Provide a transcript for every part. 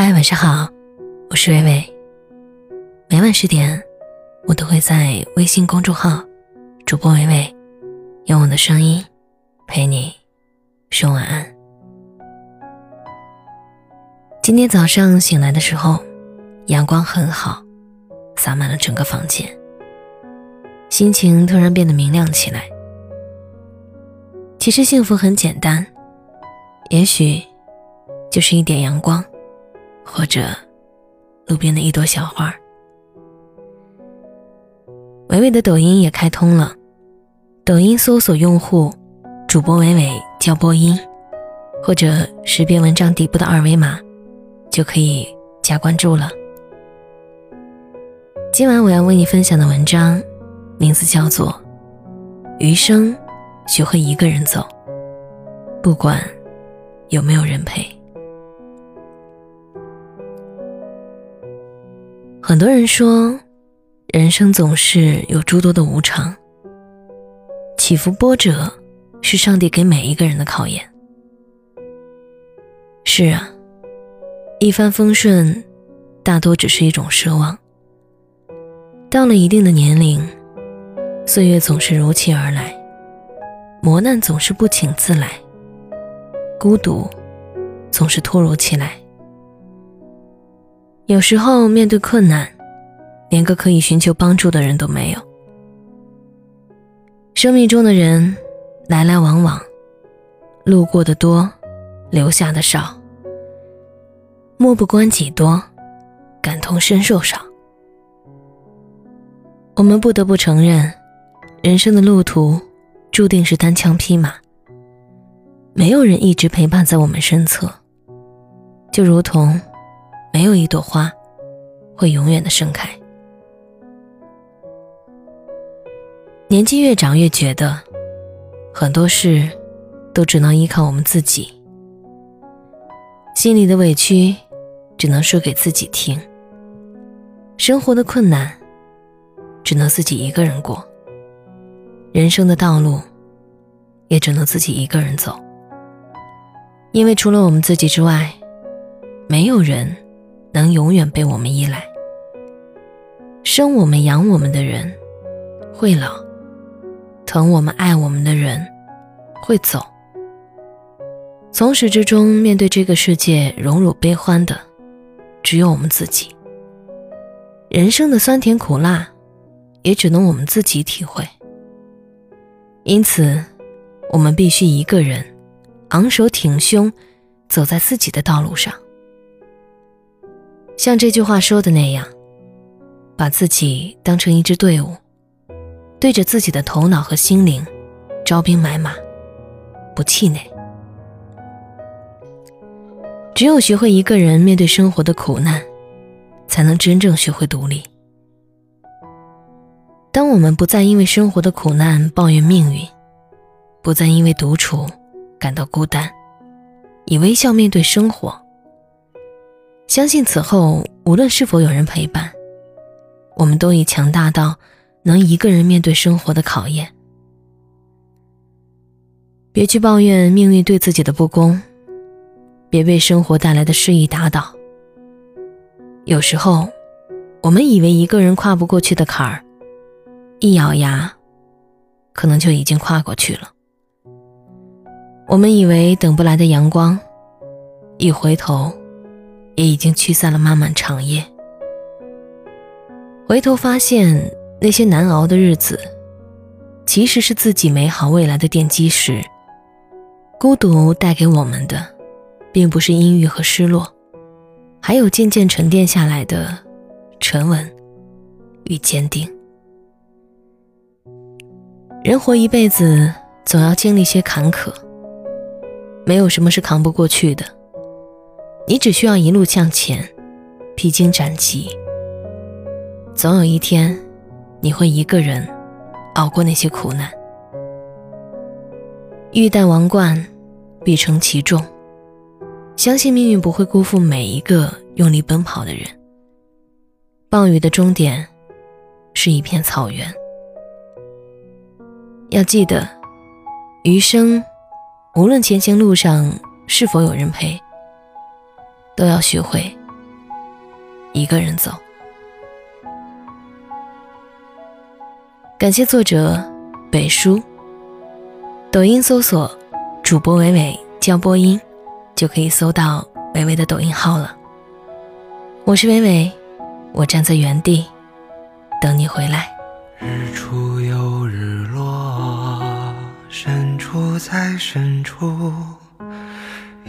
嗨，晚上好，我是微微。每晚十点，我都会在微信公众号“主播微微”用我的声音陪你说晚安。今天早上醒来的时候，阳光很好，洒满了整个房间，心情突然变得明亮起来。其实幸福很简单，也许就是一点阳光。或者，路边的一朵小花。伟伟的抖音也开通了，抖音搜索用户“主播伟伟叫播音”，或者识别文章底部的二维码，就可以加关注了。今晚我要为你分享的文章，名字叫做《余生学会一个人走》，不管有没有人陪。很多人说，人生总是有诸多的无常，起伏波折是上帝给每一个人的考验。是啊，一帆风顺大多只是一种奢望。到了一定的年龄，岁月总是如期而来，磨难总是不请自来，孤独总是突如其来。有时候面对困难，连个可以寻求帮助的人都没有。生命中的人来来往往，路过的多，留下的少。漠不关己多，感同身受少。我们不得不承认，人生的路途注定是单枪匹马，没有人一直陪伴在我们身侧，就如同。没有一朵花会永远的盛开。年纪越长，越觉得很多事都只能依靠我们自己，心里的委屈只能说给自己听，生活的困难只能自己一个人过，人生的道路也只能自己一个人走。因为除了我们自己之外，没有人。能永远被我们依赖，生我们养我们的人会老，疼我们爱我们的人会走。从始至终面对这个世界荣辱悲欢的，只有我们自己。人生的酸甜苦辣，也只能我们自己体会。因此，我们必须一个人昂首挺胸，走在自己的道路上。像这句话说的那样，把自己当成一支队伍，对着自己的头脑和心灵，招兵买马，不气馁。只有学会一个人面对生活的苦难，才能真正学会独立。当我们不再因为生活的苦难抱怨命运，不再因为独处感到孤单，以微笑面对生活。相信此后，无论是否有人陪伴，我们都已强大到能一个人面对生活的考验。别去抱怨命运对自己的不公，别被生活带来的失意打倒。有时候，我们以为一个人跨不过去的坎儿，一咬牙，可能就已经跨过去了。我们以为等不来的阳光，一回头。也已经驱散了漫漫长夜。回头发现，那些难熬的日子，其实是自己美好未来的奠基石。孤独带给我们的，并不是阴郁和失落，还有渐渐沉淀下来的沉稳与坚定。人活一辈子，总要经历些坎坷，没有什么是扛不过去的。你只需要一路向前，披荆斩棘。总有一天，你会一个人熬过那些苦难。欲戴王冠，必承其重。相信命运不会辜负每一个用力奔跑的人。暴雨的终点是一片草原。要记得，余生，无论前行路上是否有人陪。都要学会一个人走。感谢作者北叔。抖音搜索主播伟伟教播音，就可以搜到伟伟的抖音号了。我是伟伟，我站在原地等你回来。日出又日落，深处在深处，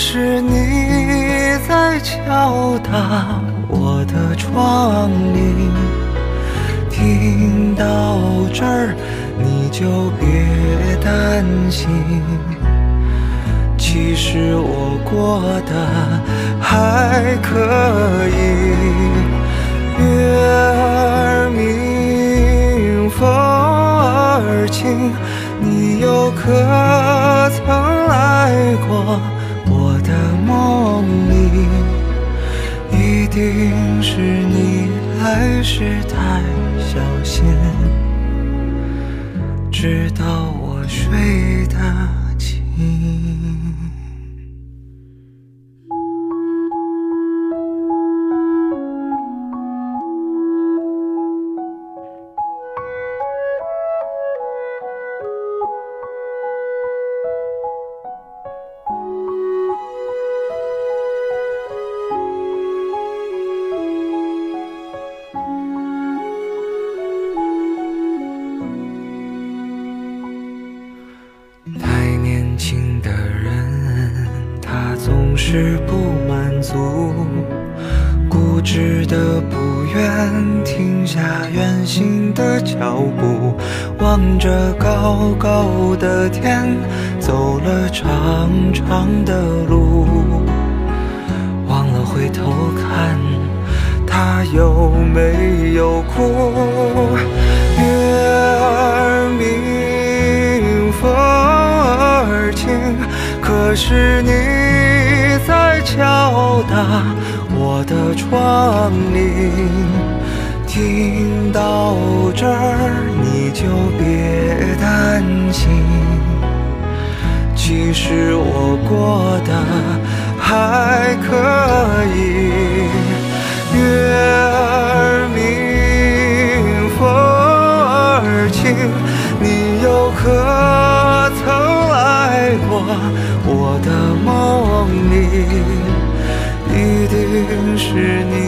是你在敲打我的窗棂，听到这儿你就别担心，其实我过得还可以。月儿明，风儿轻，你又可曾来过？是太小心，直到我睡行的脚步，望着高高的天，走了长长的路，忘了回头看，他有没有哭？月儿明，风儿轻，可是你。在敲打我的窗棂，听到这儿你就别担心，其实我过得还可以。月儿明，风儿轻，你又可曾来过我的梦里？一定是你